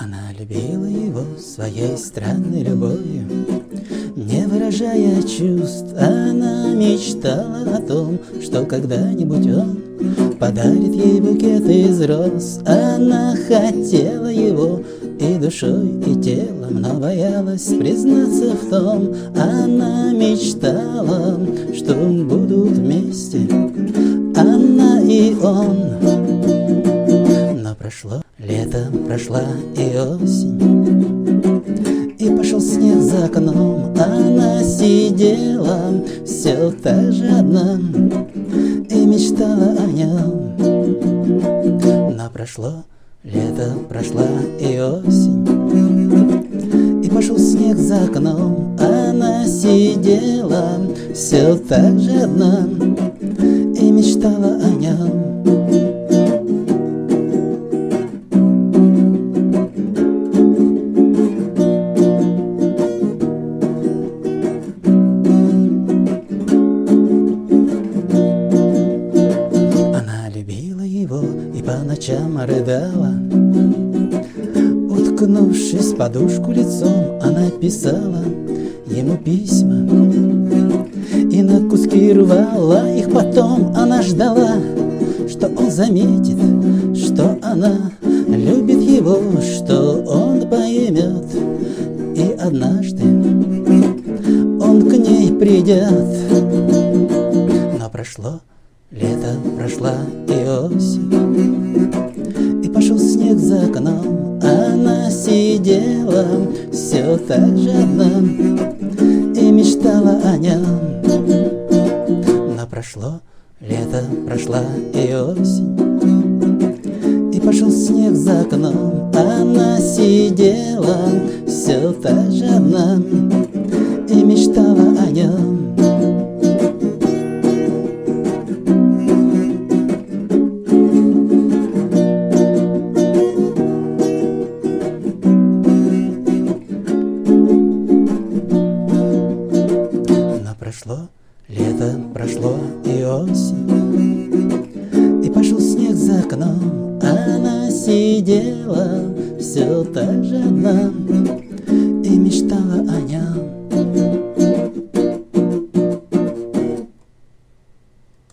Она любила его своей странной любовью, Не выражая чувств, она мечтала о том, Что когда-нибудь он подарит ей букет из роз. Она хотела его и душой, и телом, но боялась признаться в том. Она мечтала, что будут вместе она и он. Прошло лето, прошла и осень, И пошел снег за окном, она сидела все та же одна И мечтала о нем. Но прошло лето, прошла и осень, И пошел снег за окном, она сидела все так же одна И мечтала о нем. По ночам рыдала. Уткнувшись в подушку лицом, она писала ему письма. И на куски рвала их потом. Она ждала, что он заметит, что она любит его Что он поймет, и однажды он к ней придет. Но прошло Лето прошла и осень, И пошел снег за окном, Она сидела все так же одна И мечтала о нем. Но прошло лето, прошла и осень, И пошел снег за окном, Она сидела все так же одна прошло лето, прошло и осень, И пошел снег за окном, она сидела все так же одна